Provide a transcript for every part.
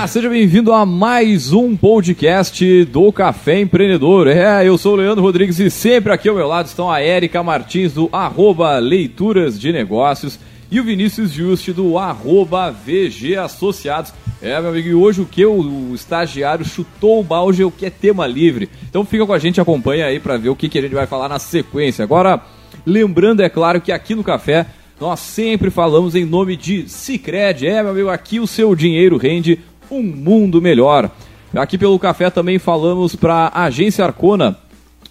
Olá, seja bem-vindo a mais um podcast do Café Empreendedor. É, eu sou o Leandro Rodrigues e sempre aqui ao meu lado estão a Érica Martins do arroba Leituras de Negócios e o Vinícius Juste do arroba VG Associados. É, meu amigo, e hoje o que o, estagiário chutou o balde, o que é tema livre. Então fica com a gente, acompanha aí para ver o que, que a gente vai falar na sequência. Agora, lembrando, é claro, que aqui no Café nós sempre falamos em nome de Cicred. É, meu amigo, aqui o seu dinheiro rende um mundo melhor. Aqui pelo Café também falamos para a Agência Arcona.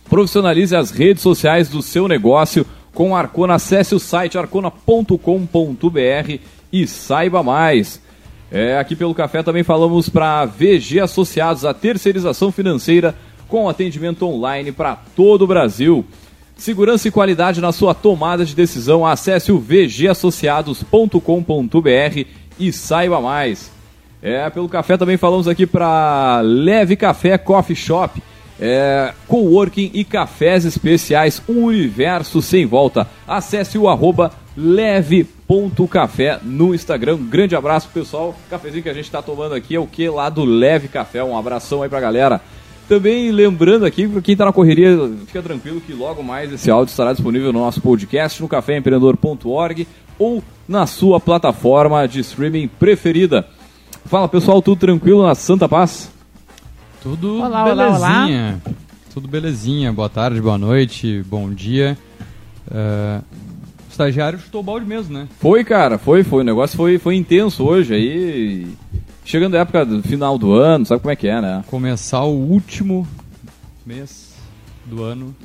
Profissionalize as redes sociais do seu negócio com Arcona. Acesse o site arcona.com.br e saiba mais. É, aqui pelo Café também falamos para VG Associados, a terceirização financeira com atendimento online para todo o Brasil. Segurança e qualidade na sua tomada de decisão. Acesse o vgassociados.com.br e saiba mais. É, pelo café também falamos aqui para Leve Café Coffee Shop é, coworking e cafés especiais, um universo sem volta. Acesse o arroba leve.café no Instagram. Grande abraço pessoal. O cafezinho que a gente está tomando aqui é o que lá do Leve Café. Um abração aí pra galera. Também lembrando aqui, para quem está na correria, fica tranquilo que logo mais esse áudio estará disponível no nosso podcast, no caféempreendedor.org ou na sua plataforma de streaming preferida. Fala pessoal, tudo tranquilo na Santa Paz? Tudo olá, belezinha. Olá, olá. Tudo belezinha. Boa tarde, boa noite, bom dia. Uh, o estagiário chutou o balde mesmo, né? Foi, cara, foi, foi. O negócio foi, foi intenso hoje aí. Chegando a época do final do ano, sabe como é que é, né? Começar o último mês do ano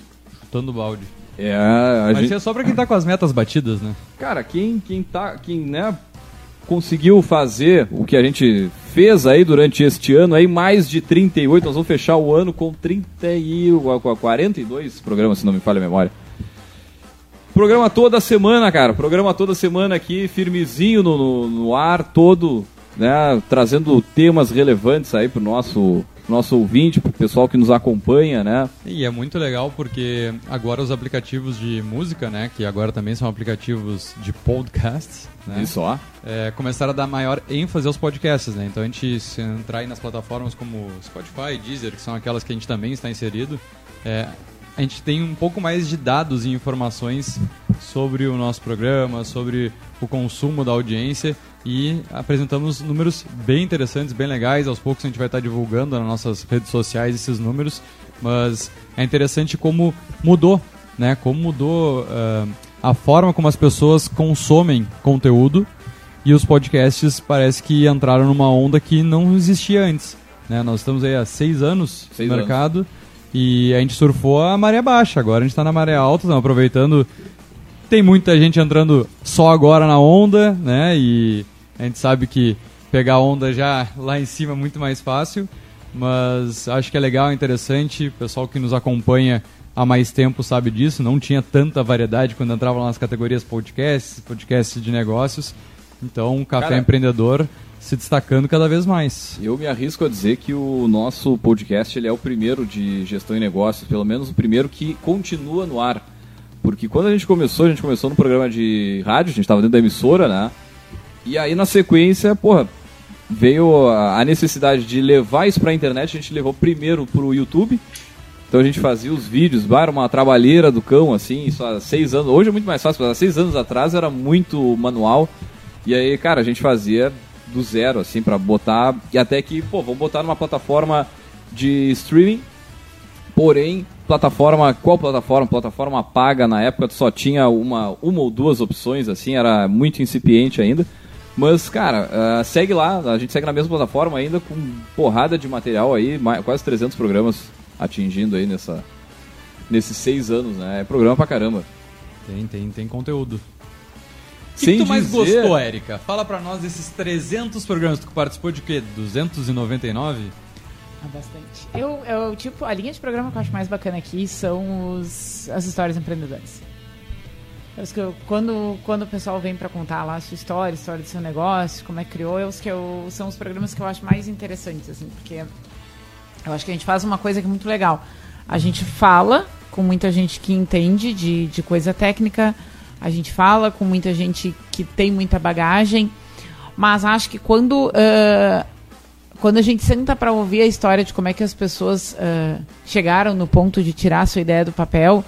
chutando o balde. É, a Mas gente... é só pra quem tá com as metas batidas, né? Cara, quem, quem tá. Quem, né, conseguiu fazer o que a gente fez aí durante este ano, aí mais de 38, nós vamos fechar o ano com 30 e 42 programas, se não me falha a memória. Programa toda semana, cara. Programa toda semana aqui, firmezinho no, no, no ar, todo, né? Trazendo temas relevantes aí pro nosso nosso ouvinte, pro pessoal que nos acompanha, né? E é muito legal porque agora os aplicativos de música, né, que agora também são aplicativos de podcast, né? Isso, ó. É, começaram a dar maior ênfase aos podcasts, né? Então a gente se entrar aí nas plataformas como Spotify, Deezer, que são aquelas que a gente também está inserido, é, a gente tem um pouco mais de dados e informações sobre o nosso programa, sobre o consumo da audiência e apresentamos números bem interessantes, bem legais. Aos poucos a gente vai estar divulgando nas nossas redes sociais esses números, mas é interessante como mudou, né? Como mudou uh, a forma como as pessoas consomem conteúdo e os podcasts parece que entraram numa onda que não existia antes. Né? Nós estamos aí há seis anos seis no mercado. Anos e a gente surfou a maré baixa. Agora a gente está na maré alta, estamos aproveitando. Tem muita gente entrando só agora na onda, né? E a gente sabe que pegar onda já lá em cima é muito mais fácil. Mas acho que é legal, interessante. O pessoal que nos acompanha há mais tempo sabe disso. Não tinha tanta variedade quando entrava lá nas categorias podcasts, podcasts de negócios. Então, o Café Cara, Empreendedor se destacando cada vez mais. Eu me arrisco a dizer que o nosso podcast ele é o primeiro de gestão e negócios, pelo menos o primeiro que continua no ar. Porque quando a gente começou, a gente começou no programa de rádio, a gente estava dentro da emissora, né? E aí na sequência, porra, veio a necessidade de levar isso para a internet, a gente levou primeiro para o YouTube. Então a gente fazia os vídeos, era uma trabalheira do cão, assim, isso há seis anos. Hoje é muito mais fácil, há seis anos atrás era muito manual. E aí, cara, a gente fazia do zero, assim, para botar. E até que, pô, vamos botar numa plataforma de streaming. Porém, plataforma. Qual plataforma? Plataforma paga na época só tinha uma, uma ou duas opções, assim, era muito incipiente ainda. Mas, cara, uh, segue lá, a gente segue na mesma plataforma ainda com porrada de material aí, mais, quase 300 programas atingindo aí nessa, nesses seis anos, né? É programa pra caramba. Tem, tem, tem conteúdo. O que, que, tu mais dizer... gostou, Érica? Fala pra nós desses 300 programas que tu participou de quê? 299? Ah, bastante. Eu, eu, tipo, a linha de programa que eu acho mais bacana aqui são os, as histórias empreendedoras. Que eu, quando, quando o pessoal vem para contar lá a sua história, a história do seu negócio, como é que criou, é os que eu, são os programas que eu acho mais interessantes, assim, porque eu acho que a gente faz uma coisa que é muito legal. A gente fala com muita gente que entende de, de coisa técnica, a gente fala com muita gente que tem muita bagagem, mas acho que quando uh, quando a gente senta para ouvir a história de como é que as pessoas uh, chegaram no ponto de tirar a sua ideia do papel,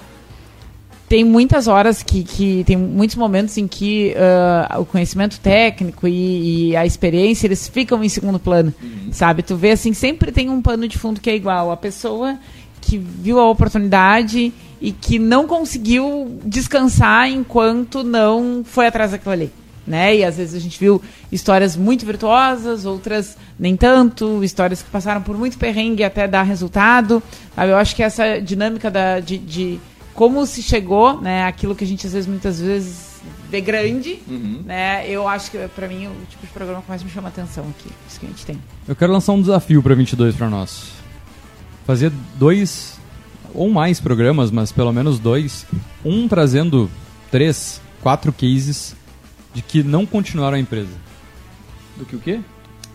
tem muitas horas que, que tem muitos momentos em que uh, o conhecimento técnico e, e, a experiência eles ficam em segundo plano, uhum. sabe? Tu vê assim sempre tem um pano de fundo que é igual a pessoa que viu a oportunidade e que não conseguiu descansar enquanto não foi atrás daquilo ali. Né? E às vezes a gente viu histórias muito virtuosas, outras nem tanto, histórias que passaram por muito perrengue até dar resultado. Sabe? Eu acho que essa dinâmica da, de, de como se chegou, né, aquilo que a gente às vezes muitas vezes vê grande, uhum. né? Eu acho que para mim é o tipo de programa que mais me chama atenção aqui, isso que a gente tem. Eu quero lançar um desafio para 22 para nós. Fazer dois ou mais programas, mas pelo menos dois, um trazendo três, quatro cases de que não continuaram a empresa. Do que o quê?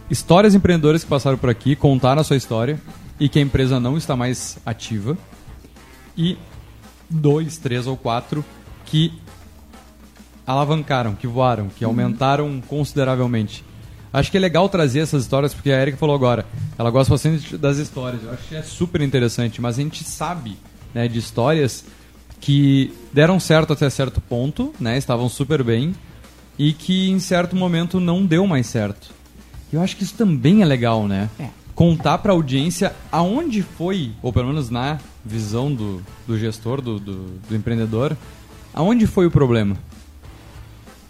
Histórias empreendedoras que passaram por aqui, contaram a sua história e que a empresa não está mais ativa. E dois, três ou quatro que alavancaram, que voaram, que uhum. aumentaram consideravelmente. Acho que é legal trazer essas histórias, porque a Erika falou agora, ela gosta bastante das histórias. Eu acho que é super interessante, mas a gente sabe né, de histórias que deram certo até certo ponto, né, estavam super bem, e que em certo momento não deu mais certo. Eu acho que isso também é legal, né? É. Contar para a audiência aonde foi, ou pelo menos na visão do, do gestor, do, do, do empreendedor, aonde foi o problema.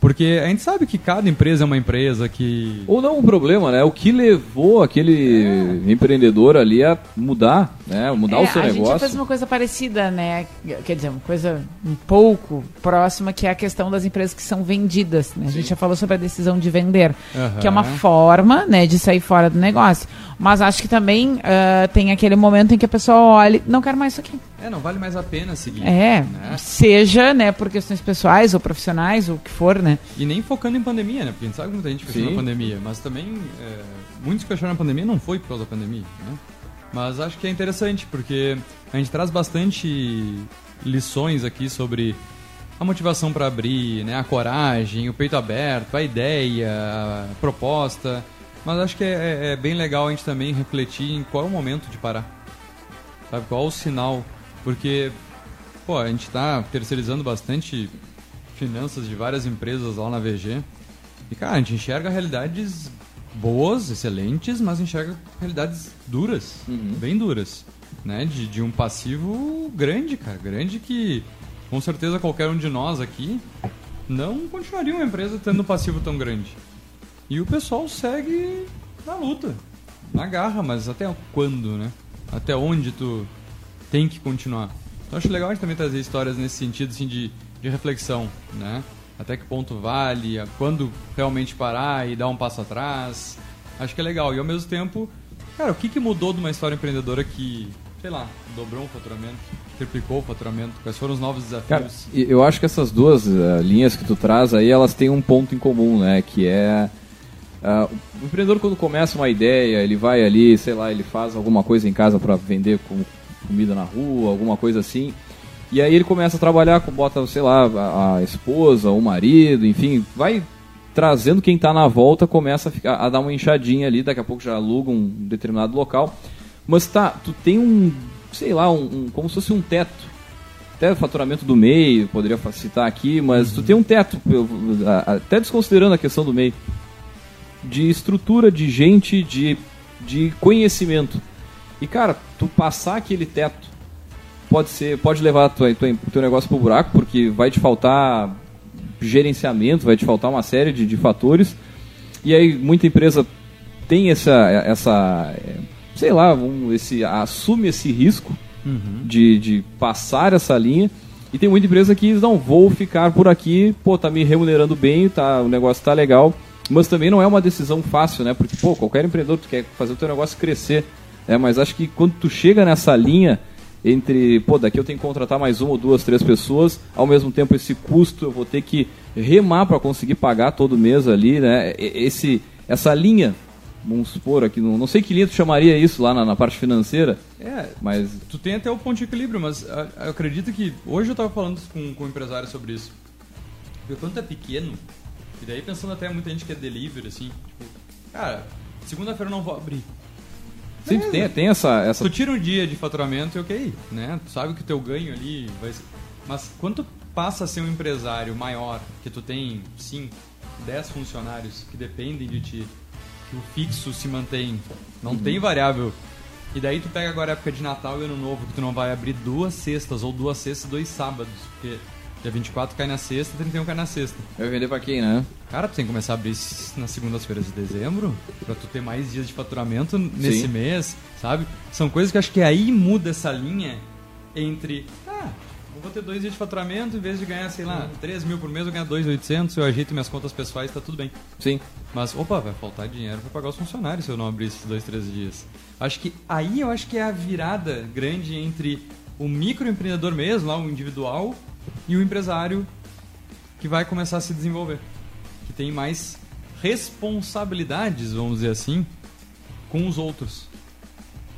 Porque a gente sabe que cada empresa é uma empresa que. Ou não um problema, né? O que levou aquele é. empreendedor ali a mudar, né? Mudar é, o seu a negócio. A gente fez uma coisa parecida, né? Quer dizer, uma coisa um pouco próxima, que é a questão das empresas que são vendidas. Né? A gente já falou sobre a decisão de vender, uhum. que é uma forma né, de sair fora do negócio. Mas acho que também uh, tem aquele momento em que a pessoa olha, não quero mais isso aqui. É, não vale mais a pena seguir. É, né? seja, né, por questões pessoais ou profissionais, ou o que for, né? E nem focando em pandemia, né? Porque a gente sabe que muita gente fechou na pandemia, mas também é, muitos que fecharam na pandemia não foi por causa da pandemia, né? Mas acho que é interessante, porque a gente traz bastante lições aqui sobre a motivação para abrir, né? A coragem, o peito aberto, a ideia, a proposta mas acho que é, é, é, bem legal a gente também refletir em qual é o momento de parar. Sabe? Qual é o sinal. Porque, pô, a gente está terceirizando bastante finanças de várias empresas lá na VG. E, cara, a gente enxerga realidades boas, excelentes, mas enxerga realidades duras, uhum. bem duras. Né? De, de um passivo grande, cara. Grande que, com certeza, qualquer um de nós aqui não continuaria uma empresa tendo um passivo tão grande. E o pessoal segue na luta, na garra, mas até quando, né? Até onde tu tem que continuar. Então acho legal a gente também trazer histórias nesse sentido assim, de, de reflexão, né? Até que ponto vale, quando realmente parar e dar um passo atrás. Acho que é legal. E ao mesmo tempo, cara, o que, que mudou de uma história empreendedora que, sei lá, dobrou o faturamento, triplicou o faturamento? Quais foram os novos desafios? Cara, eu acho que essas duas uh, linhas que tu traz aí, elas têm um ponto em comum, né? Que é Uh, o empreendedor quando começa uma ideia, ele vai ali, sei lá, ele faz alguma coisa em casa para vender como comida na rua, alguma coisa assim. E aí ele começa a trabalhar, bota, sei lá, a, a esposa, o marido, enfim, vai trazendo quem está na volta, começa a, ficar, a dar uma enxadinha ali, daqui a pouco já aluga um determinado local. Mas tá, tu tem um, sei lá, um, um como se fosse um teto. Até faturamento do MEI, poderia citar aqui, mas tu tem um teto, até desconsiderando a questão do MEI de estrutura, de gente, de, de conhecimento. E cara, tu passar aquele teto pode ser, pode levar tua, tua, teu negócio pro buraco, porque vai te faltar gerenciamento, vai te faltar uma série de, de fatores. E aí muita empresa tem essa, essa sei lá, um, esse, assume esse risco uhum. de, de passar essa linha. E tem muita empresa que diz, não, vou ficar por aqui, pô, tá me remunerando bem, tá, o negócio tá legal, mas também não é uma decisão fácil, né? Porque, pô, qualquer empreendedor tu quer fazer o teu negócio crescer. Né? Mas acho que quando tu chega nessa linha entre, pô, daqui eu tenho que contratar mais uma ou duas, três pessoas, ao mesmo tempo esse custo eu vou ter que remar para conseguir pagar todo mês ali, né? Esse, essa linha, vamos supor aqui, não, não sei que linha tu chamaria isso lá na, na parte financeira. É, mas tu tem até o ponto de equilíbrio, mas eu acredito que hoje eu estava falando com, com um empresário sobre isso. Porque quando é pequeno, e daí pensando até muita gente que é delivery, assim, tipo, cara, segunda-feira eu não vou abrir. Sim, Beleza. tem, tem essa, essa. Tu tira um dia de faturamento e ok, né? Tu sabe que o teu ganho ali vai ser... Mas quando tu passa a ser um empresário maior, que tu tem 5, 10 funcionários que dependem de ti, que o fixo se mantém, não tem variável. E daí tu pega agora a época de Natal e Ano Novo, que tu não vai abrir duas sextas, ou duas sextas e dois sábados, porque dia 24 cai na sexta, 31 cai na sexta. Vai vender pra quem, né? Cara, tu tem que começar a abrir nas segundas-feiras de dezembro pra tu ter mais dias de faturamento nesse Sim. mês, sabe? São coisas que acho que aí muda essa linha entre, ah, eu vou ter dois dias de faturamento, em vez de ganhar, sei lá, 3 mil por mês, eu ganhar 2.800, eu ajeito minhas contas pessoais, tá tudo bem. Sim. Mas, opa, vai faltar dinheiro pra pagar os funcionários se eu não abrir esses dois, três dias. Acho que aí eu acho que é a virada grande entre o microempreendedor mesmo, lá o individual, e o empresário que vai começar a se desenvolver. Que tem mais responsabilidades, vamos dizer assim, com os outros.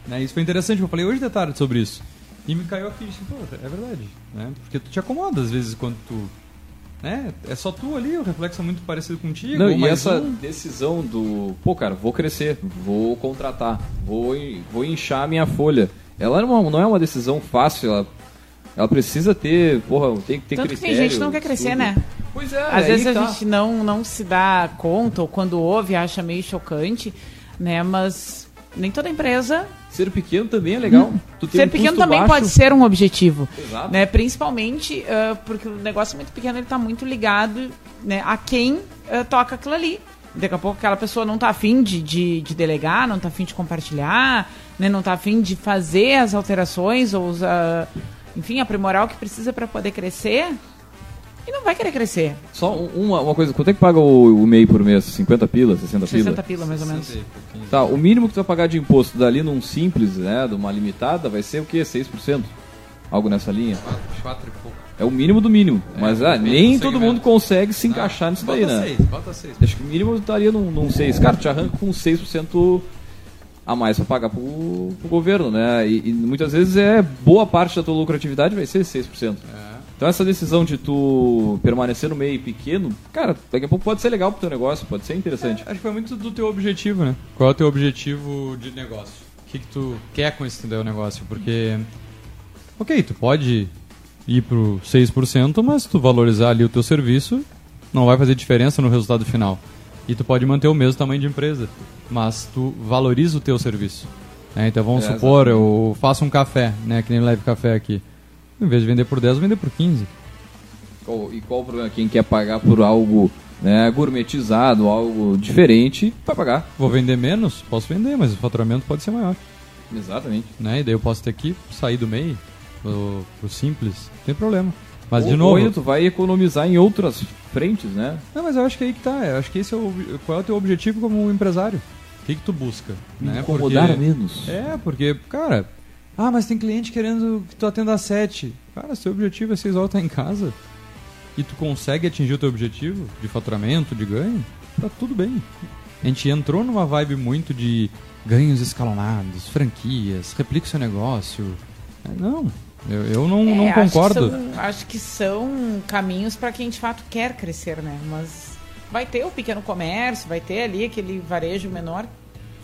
Né? Isso foi interessante, eu falei hoje de tarde sobre isso. E me caiu a ficha, pô, é verdade. Né? Porque tu te acomoda às vezes quando tu. Né? É só tu ali, o reflexo é muito parecido contigo. Não, e essa um. decisão do, pô, cara, vou crescer, vou contratar, vou, vou inchar a minha folha. Ela não é uma, não é uma decisão fácil, ela, ela precisa ter, porra, tem que ter Tanto que tem gente que não quer crescer, tudo. né? Pois é, Às vezes a tá. gente não, não se dá conta, ou quando ouve, acha meio chocante, né? Mas nem toda empresa. Ser pequeno também é legal. Tem ser um pequeno também baixo. pode ser um objetivo. Exato. Né? Principalmente ah, porque o negócio muito pequeno ele tá muito ligado né, a quem ah, toca aquilo ali. Daqui a pouco aquela pessoa não tá afim de, de, de delegar, não tá afim de compartilhar, né, não tá afim de fazer as alterações ou os, ah, enfim, aprimorar o que precisa para poder crescer e não vai querer crescer. Só um- uma, uma coisa, quanto é que paga o, o MEI por mês? 50 pila, 60 pila? 60 pila, mais ou menos. 60 pouquinho. Tá, o mínimo que tu vai pagar de imposto dali num simples, né, de uma limitada, vai ser o quê? 6%? Algo nessa linha? Quatro, quatro e pouco. É o mínimo do mínimo. mas ah, nem todo mundo consegue se encaixar nisso daí, bota né? seis, bota seis. Acho que o mínimo estaria num, num 6. Cara, te arranca com 6% a mais pra pagar pro, pro governo, né? E, e muitas vezes é boa parte da tua lucratividade vai ser 6%. É. Então essa decisão de tu permanecer no meio pequeno, cara, daqui a pouco pode ser legal pro teu negócio, pode ser interessante. Acho que foi muito do teu objetivo, né? Qual é o teu objetivo de negócio? O que, que tu quer com esse teu negócio? Porque, ok, tu pode ir pro 6%, mas se tu valorizar ali o teu serviço, não vai fazer diferença no resultado final. E tu pode manter o mesmo tamanho de empresa, mas tu valoriza o teu serviço. né? Então vamos É, supor, eu faço um café, né? Que nem leve café aqui. Em vez de vender por 10, eu vender por 15. Qual- e qual o problema? Quem quer pagar por algo né, gourmetizado, algo diferente, vai pagar. Vou vender menos? Posso vender, mas o faturamento pode ser maior. Exatamente. né? E daí eu posso ter que sair do MEI pro, pro simples, não tem problema. Mas de novo, tu vai economizar em outras frentes, né? não, mas eu acho que aí que tá, eu acho que esse é o qual é o teu objetivo como empresário? O que que tu busca, né? Incomodar Porque- menos. É, porque, cara, ah, mas tem cliente querendo que tu atenda às sete. Cara, se teu objetivo é seis horas estar em casa e tu consegue atingir o teu objetivo de faturamento, de ganho, tá tudo bem. A gente entrou numa vibe muito de ganhos escalonados, franquias, replica o seu negócio. É, Não, eu, eu não, não É, acho que concordo. são- Acho que são, caminhos para quem de fato quer crescer, né? Mas vai ter o pequeno comércio, vai ter ali aquele varejo menor.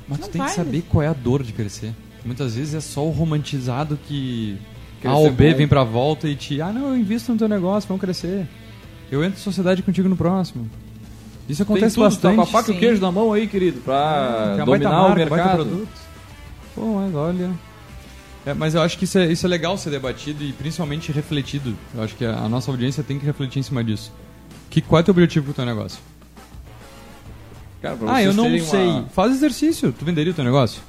Mas não tu tem que vai. saber qual é a dor de crescer. Muitas vezes é só o romantizado que A Crescer ou B bom. vem pra volta e te. Ah, não, eu invisto no teu negócio, vamos crescer. Eu entro em sociedade contigo no próximo. Isso acontece tudo, bastante. Tá com a faca e o sim. queijo na mão aí, querido, pra baita dominar o marca, baita mercado. Pô, mas olha. É, mas eu acho que isso é, isso é legal ser debatido e principalmente refletido. Eu acho que a, a nossa audiência tem que refletir em cima disso. Que, qual é o teu objetivo com o teu negócio? Cara, pra Ah, eu não sei. uma- Faz exercício. Tu venderia o teu negócio?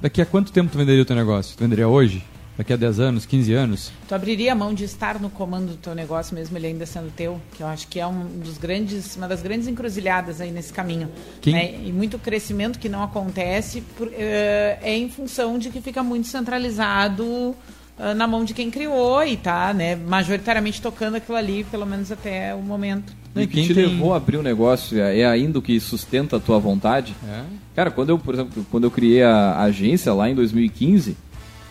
Daqui a quanto tempo tu venderia o teu negócio? Tu venderia hoje? Daqui a 10 anos, 15 anos? Tu abriria a mão de estar no comando do teu negócio, mesmo ele ainda sendo teu, que eu acho que é um dos grandes, uma das grandes encruzilhadas aí nesse caminho. Quem- né? E muito crescimento que não acontece por- eh, é em função de que fica muito centralizado ah, na mão de quem criou e tá, né, majoritariamente tocando aquilo ali, pelo menos até o momento. E E que quem te tem- levou a abrir um negócio é ainda o que sustenta a tua vontade. É. Cara, quando eu, por exemplo, quando eu criei a agência lá em 2015,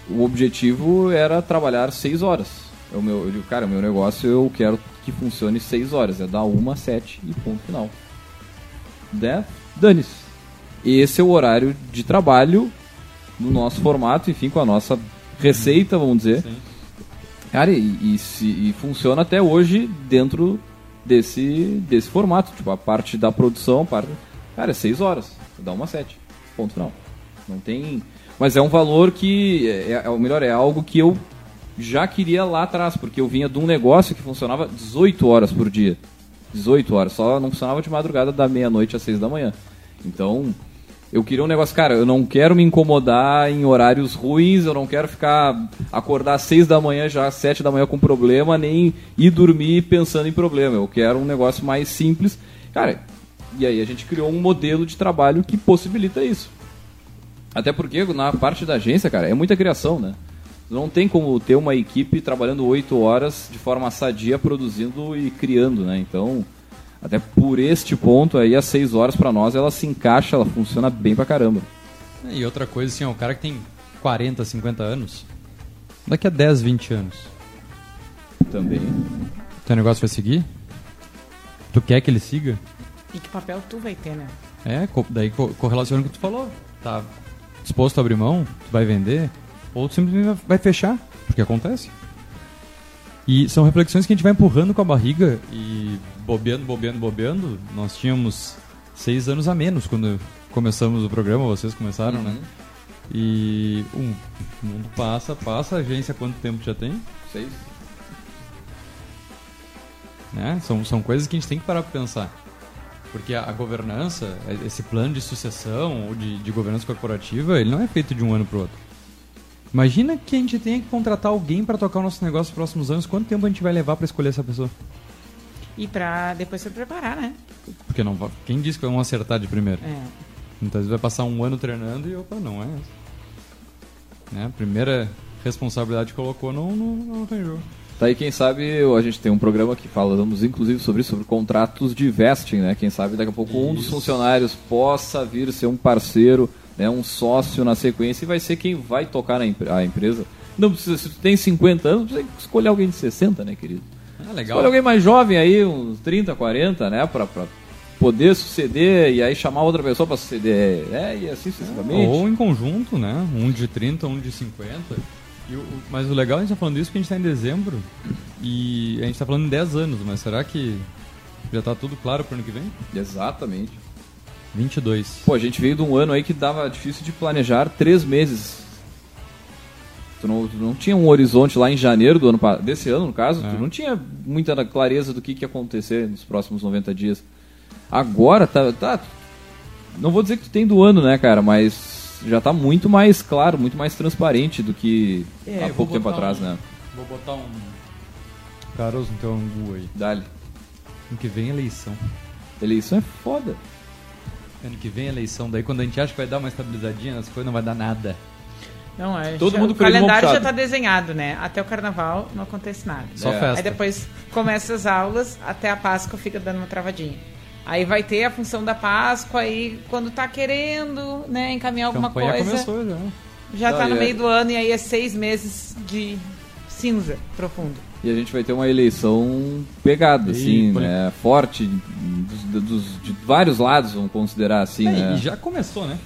o objetivo era trabalhar seis horas. O meu, eu digo, cara, o meu negócio eu quero que funcione seis horas. É dar uma, sete e ponto final. Né? Dane-se. esse é o horário de trabalho no nosso formato, enfim, com a nossa receita, vamos dizer. Sim. Cara, e, e, se- e funciona até hoje dentro desse, desse formato. Tipo, a parte da produção, a parte. Cara, é 6 horas. Dá uma 7. Ponto final. Não tem. Mas é um valor que. É, é, ou melhor, é algo que eu já queria lá atrás, porque eu vinha de um negócio que funcionava 18 horas por dia. 18 horas. Só não funcionava de madrugada da meia-noite às 6 da manhã. Então, eu queria um negócio, cara, eu não quero me incomodar em horários ruins, eu não quero ficar acordar às 6 da manhã já às 7 da manhã com problema, nem ir dormir pensando em problema. Eu quero um negócio mais simples. Cara, e aí a gente criou um modelo de trabalho que possibilita isso. Até porque na parte da agência, cara, é muita criação, né? Não tem como ter uma equipe trabalhando 8 horas de forma sadia, produzindo e criando, né? Então, até por este ponto aí, as 6 horas pra nós, ela se encaixa, ela funciona bem pra caramba. E outra coisa, assim, ó, o cara que tem 40, 50 anos, daqui a 10, 20 anos, Também. teu negócio vai seguir? Tu quer que ele siga? E que papel tu vai ter, né? É, co- daí co- correlaciona com o que tu falou. Tá disposto a abrir mão? Tu vai vender? Ou tu simplesmente vai- fechar? Porque acontece. E são reflexões que a gente vai empurrando com a barriga e bobeando, bobeando, bobeando. Nós tínhamos seis anos a menos quando começamos o programa, vocês começaram, né? E um, o mundo passa, passa, a agência quanto tempo já tem? 6. né? São, são coisas que a gente tem que parar para pensar. Porque a, a governança, esse plano de sucessão ou de, de governança corporativa, ele não é feito de um ano para o outro. Imagina que a gente tenha que contratar alguém para tocar o nosso negócio nos próximos anos. Quanto tempo a gente vai levar para escolher essa pessoa? E pra depois se preparar, né? Porque não quem disse que vão acertar de primeiro? É. Muitas vezes vai passar um ano treinando e opa, não é essa. Né? A primeira responsabilidade que colocou não, não, não tem jogo. Tá aí, quem sabe a gente tem um programa que falamos inclusive sobre isso, sobre contratos de vesting, né? Quem sabe daqui a pouco um dos Isso. funcionários possa vir ser um parceiro, né? um sócio na sequência e vai ser quem vai tocar na a empresa. Não precisa, se tu tem 50 anos, precisa escolher alguém de 60, né, querido? Ah, legal. Escolhe alguém mais jovem aí, uns 30, 40, né? Pra, pra poder suceder e aí chamar outra pessoa pra suceder. É, e assim sucessivamente. Ou em conjunto, né? Um de 30, um de 50. Mas o legal a gente tá falando isso porque a gente tá em dezembro e a gente tá falando em 10 anos, mas será que já tá tudo claro pro ano que vem? Exatamente. 22. Pô, a gente veio de um ano aí que dava difícil de planejar três meses. Tu não, tu não tinha um horizonte lá em janeiro do ano desse ano, no caso, É. tu não tinha muita clareza do que, que ia acontecer nos próximos 90 dias. Agora tá, tá. Não vou dizer que tu tem do ano, né, cara, mas já tá muito mais claro, muito mais transparente do que É, há pouco tempo atrás, um- né? Vou botar um caroço no teu angu aí. Dali. Ano que vem é eleição. Eleição é foda. Ano que vem é eleição. Daí quando a gente acha que vai dar uma estabilizadinha nas coisas, não vai dar nada. Não, é. Todo já- mundo o calendário já puxado. tá desenhado, né? Até o carnaval não acontece nada. Só É. festa. Aí depois começa as aulas, até a Páscoa fica dando uma travadinha. Aí vai ter a função da Páscoa, aí quando tá querendo, né, encaminhar alguma campanha coisa, começou já. já Não, tá no é- meio do ano e aí é seis meses de cinza profundo. E a gente vai ter uma eleição pegada, E assim, poli- né? Forte, dos, dos- de vários lados, vamos considerar assim, É, né? E já começou, né?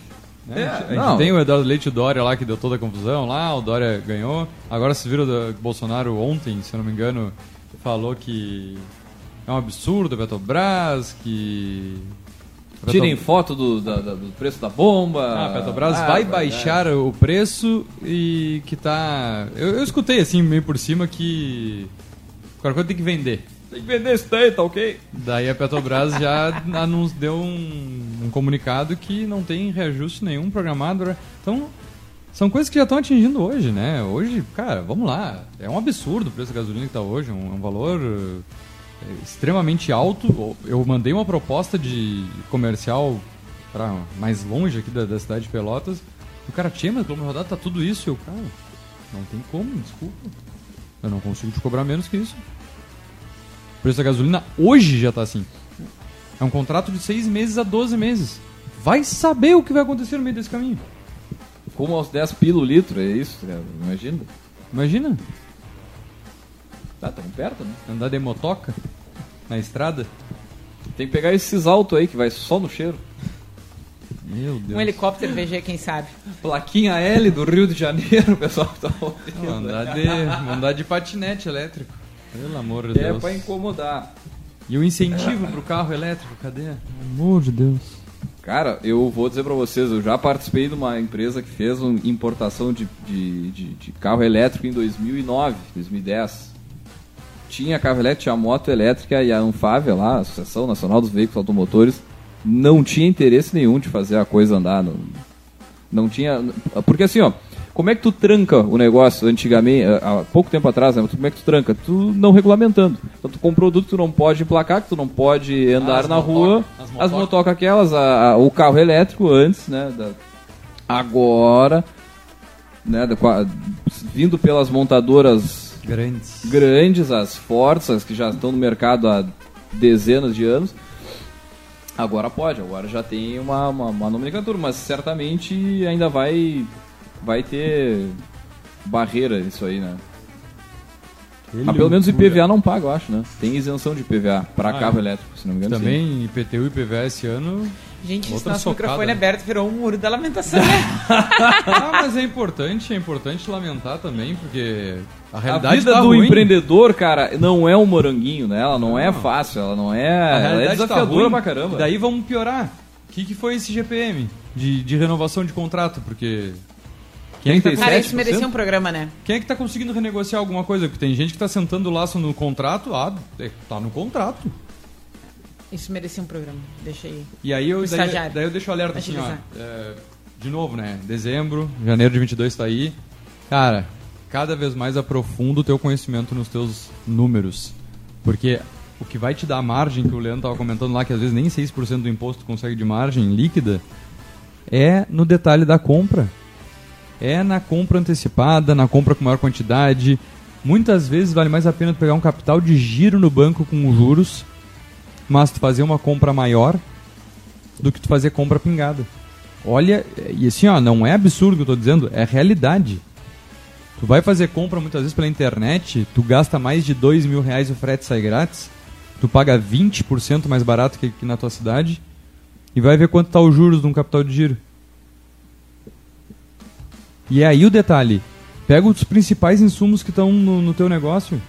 É, a gente, a gente não. tem o Eduardo Leite e o Dória lá que deu toda a confusão lá, o Dória ganhou. Agora vocês viram do Bolsonaro ontem, se eu não me engano, falou que é um absurdo a Petrobras, que. a Tirem Petro- foto do, da- da- do preço da bomba. Ah, a Petrobras Ah, vai é. baixar o preço e que tá. Eu, eu escutei assim, meio por cima, que. Qualquer coisa tem que vender. Tem que vender isso daí, tá ok? Daí a Petrobras já nos deu um, um comunicado que não tem reajuste nenhum programado. né? Então, são coisas que já estão atingindo hoje, né? Hoje, cara, vamos lá. É um absurdo o preço da gasolina que está hoje, um, um valor extremamente alto. Eu mandei uma proposta de comercial para mais longe aqui da, da cidade de Pelotas. O cara, tinha, mas como rodada tá tudo isso. Eu, cara, não tem como, desculpa. Eu não consigo te cobrar menos que isso. O preço da gasolina hoje já tá assim. É um contrato de 6 meses a 12 meses. Vai saber o que vai acontecer no meio desse caminho. Como aos 10 pila o litro, é isso, cara? Imagina. Imagina, Tá, tamo perto, né? andar de motoca na estrada. Tem que pegar esses altos aí que vai só no cheiro. Meu Deus. Um helicóptero VG, quem sabe. Plaquinha L do Rio de Janeiro, o pessoal tá ouvindo. Andar, de, andar de patinete elétrico. Pelo amor de É Deus. pra incomodar. E o incentivo pro carro elétrico, cadê? Pelo amor de Deus. Cara, eu vou dizer pra vocês, eu já participei de uma empresa que fez uma importação de, de, de- de carro elétrico em 2009, 2010. Tinha carro elétrico, tinha moto elétrica e a Anfávia lá, a Associação Nacional dos Veículos Automotores, não tinha interesse nenhum de fazer a coisa andar. Não, não tinha. Porque assim, ó, como é que tu tranca o negócio antigamente, há há pouco tempo atrás, né? Como é que tu tranca? Tu não regulamentando. Então tu com um produto que tu não pode emplacar, que tu não pode andar as na motoca- rua, as as motoca. motocas aquelas, a- a- o carro elétrico antes, né? da- agora, né? da- vindo pelas montadoras Grandes. grandes, as fortes, as que já estão no mercado há dezenas de anos. Agora pode, agora já tem uma, uma, uma nomenclatura, mas certamente ainda vai, vai ter barreira isso aí, né? Mas pelo menos o IPVA não paga, eu acho, né? Tem isenção de IPVA para Ah, carro é. elétrico, se não me engano. sim. Também IPTU e IPVA esse ano. Gente, esse Outra nosso socada. microfone aberto virou um muro da lamentação. Ah, mas é importante, é importante lamentar também, porque a A realidade vida tá do ruim. empreendedor, cara, não é um moranguinho, né? Ela não é fácil, ela não é. A Ela é realidade tá desafiadora ruim. pra caramba. E daí vamos piorar. O que, que foi esse GPM de, de renovação de contrato? Porque. Quem é, que tá, 37? Cara, isso merecia um programa, né? quem é que tá conseguindo renegociar alguma coisa? Porque tem gente que tá sentando o laço no contrato, ah, é, tá no contrato. Isso merecia um programa. Deixa aí. E aí eu, daí, daí eu deixo o alerta assim, ó. É, de novo, né? Dezembro, janeiro de 22 tá aí. Cara, cada vez mais aprofunda o teu conhecimento nos teus números. Porque o que vai te dar margem, que o Leandro tava comentando lá, que às vezes nem 6% do imposto consegue de margem líquida, é no detalhe da compra. É na compra antecipada, na compra com maior quantidade. Muitas vezes vale mais a pena pegar um capital de giro no banco com juros, mas tu fazer uma compra maior do que tu fazer compra pingada. Olha, e assim, ó, não é absurdo que eu tô dizendo, é realidade. Tu vai fazer compra muitas vezes pela internet, tu gasta mais de dois mil reais e o frete sai grátis, tu paga 20% mais barato que aqui na tua cidade e vai ver quanto tá os juros de um capital de giro. E é aí o detalhe. Pega os principais insumos que estão no, no teu negócio,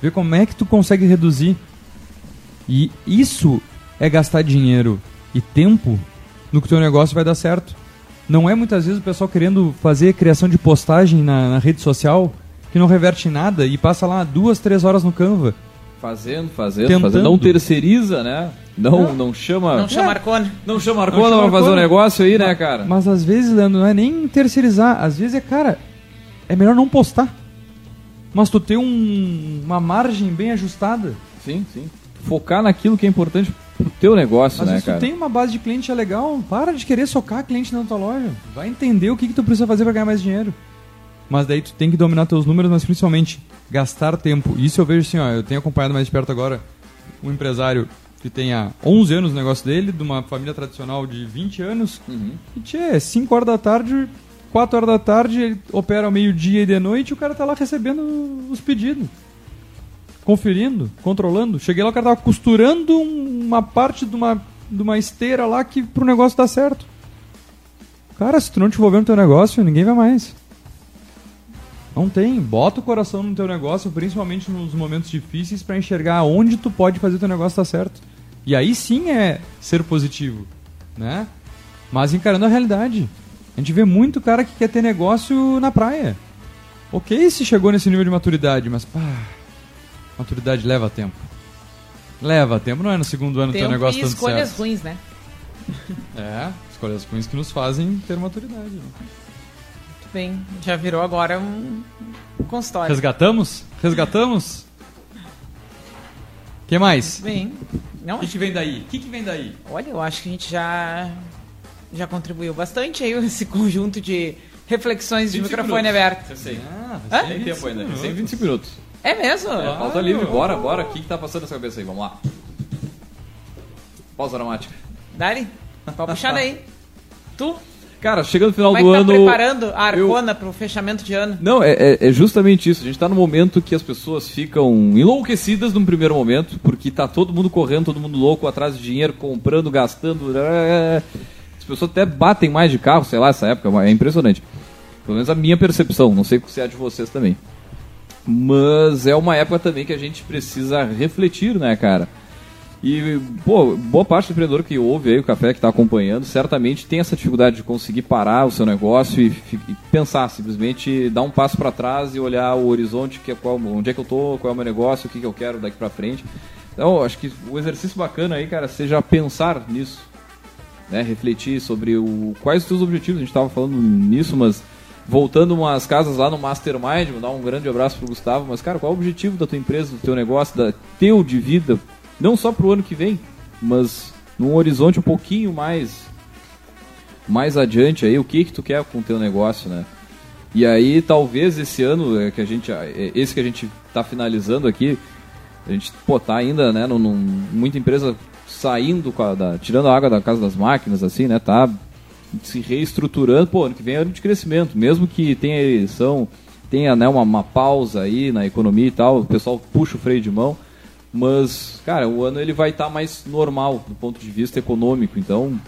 vê como é que tu consegue reduzir. E isso é gastar dinheiro e tempo no que o teu negócio vai dar certo. Não é muitas vezes o pessoal querendo fazer criação de postagem na, na rede social que não reverte em nada e passa lá duas, três horas no Canva. Fazendo, fazendo, Tentando. fazendo. Não terceiriza, né? Não, não chama. Não chama Arcona. Não chama Não Arcona chama pra fazer um negócio aí, né, cara? Mas às vezes, Leandro, não é nem terceirizar. Às vezes é, cara, é melhor não postar. Mas tu ter um- uma margem bem ajustada. Sim, sim. Focar naquilo que é importante pro teu negócio, Às né, vezes cara? tu tem uma base de cliente é legal, para de querer socar cliente na tua loja. Vai entender o que, que tu precisa fazer para ganhar mais dinheiro. Mas daí tu tem que dominar teus números, mas principalmente gastar tempo. Isso eu vejo assim, ó, eu tenho acompanhado mais de perto agora um empresário que tem há 11 anos o negócio dele, de uma família tradicional de 20 anos. Uhum. E tchê, 5 horas da tarde, 4 horas da tarde, ele opera ao meio-dia e de noite e o cara tá lá recebendo os pedidos. Conferindo, controlando. Cheguei lá, o cara tava costurando um- uma parte de uma, de uma esteira lá que pro negócio dar certo. Cara, se tu não te envolver no teu negócio, ninguém vai mais. Não tem. Bota o coração no teu negócio, principalmente nos momentos difíceis, pra enxergar onde tu pode fazer teu negócio dar certo. E aí sim é ser positivo, né? Mas encarando a realidade. A gente vê muito cara que quer ter negócio na praia. Ok se chegou nesse nível de maturidade, mas pá, maturidade leva tempo. Leva tempo, não é no segundo ano teu Tempo negócio e dando escolhas certo. ruins, né? É, escolhas ruins que nos fazem ter maturidade. né? Muito bem. Já virou agora um um consultório. Resgatamos? Resgatamos? que mais? Bem. Não, O que, que vem daí? O que, que vem daí? olha, eu acho que a gente já já contribuiu bastante aí esse conjunto de reflexões de 25 microfone minutos. aberto. Eu sei. Ah? Tem tempo ainda. minutos. Tem 25 minutos. É mesmo? É, pauta livre, bora, bora. O que, que tá passando nessa cabeça aí? Vamos lá. Pausa dramática. Dali? Pode puxar daí. Tu? Cara, chegando no final Como é do que tá ano. preparando a eu- Arcona pro fechamento de ano? Não, é, é- é justamente isso. A gente tá no momento que as pessoas ficam enlouquecidas num primeiro momento, porque tá todo mundo correndo, todo mundo louco, atrás de dinheiro, comprando, gastando. é, As pessoas até batem mais de carro, sei lá, essa época, é impressionante. Pelo menos a minha percepção, não sei se é a de vocês também. Mas é uma época também que a gente precisa refletir, né, cara? E, pô, boa parte do empreendedor que ouve aí o café, que está acompanhando, certamente tem essa dificuldade de conseguir parar o seu negócio e, e pensar, simplesmente dar um passo para trás e olhar o horizonte, que é qual, onde é que eu tô, qual é o meu negócio, o que, que eu quero daqui para frente. Então, acho que o exercício bacana aí, cara, seja pensar nisso, né? Refletir sobre o, quais os seus objetivos. A gente estava falando nisso, mas voltando umas casas lá no Mastermind, mandar um grande abraço pro Gustavo, mas, cara, qual é o objetivo da tua empresa, do teu negócio, da teu de vida? Não só pro ano que vem, mas num horizonte um pouquinho mais mais adiante aí, o que que tu quer com o teu negócio, né? E aí, talvez esse ano é, que a gente é, esse que a gente está finalizando aqui, a gente pô, tá ainda, né, num, muita empresa saindo a, da, tirando a água da casa das máquinas assim, né? Tá se reestruturando, pô, ano que vem é ano de crescimento, mesmo que tenha eleição, tenha né, uma, uma pausa aí na economia e tal, o pessoal puxa o freio de mão mas, cara, o ano ele vai estar tá mais normal do ponto de vista econômico. Então,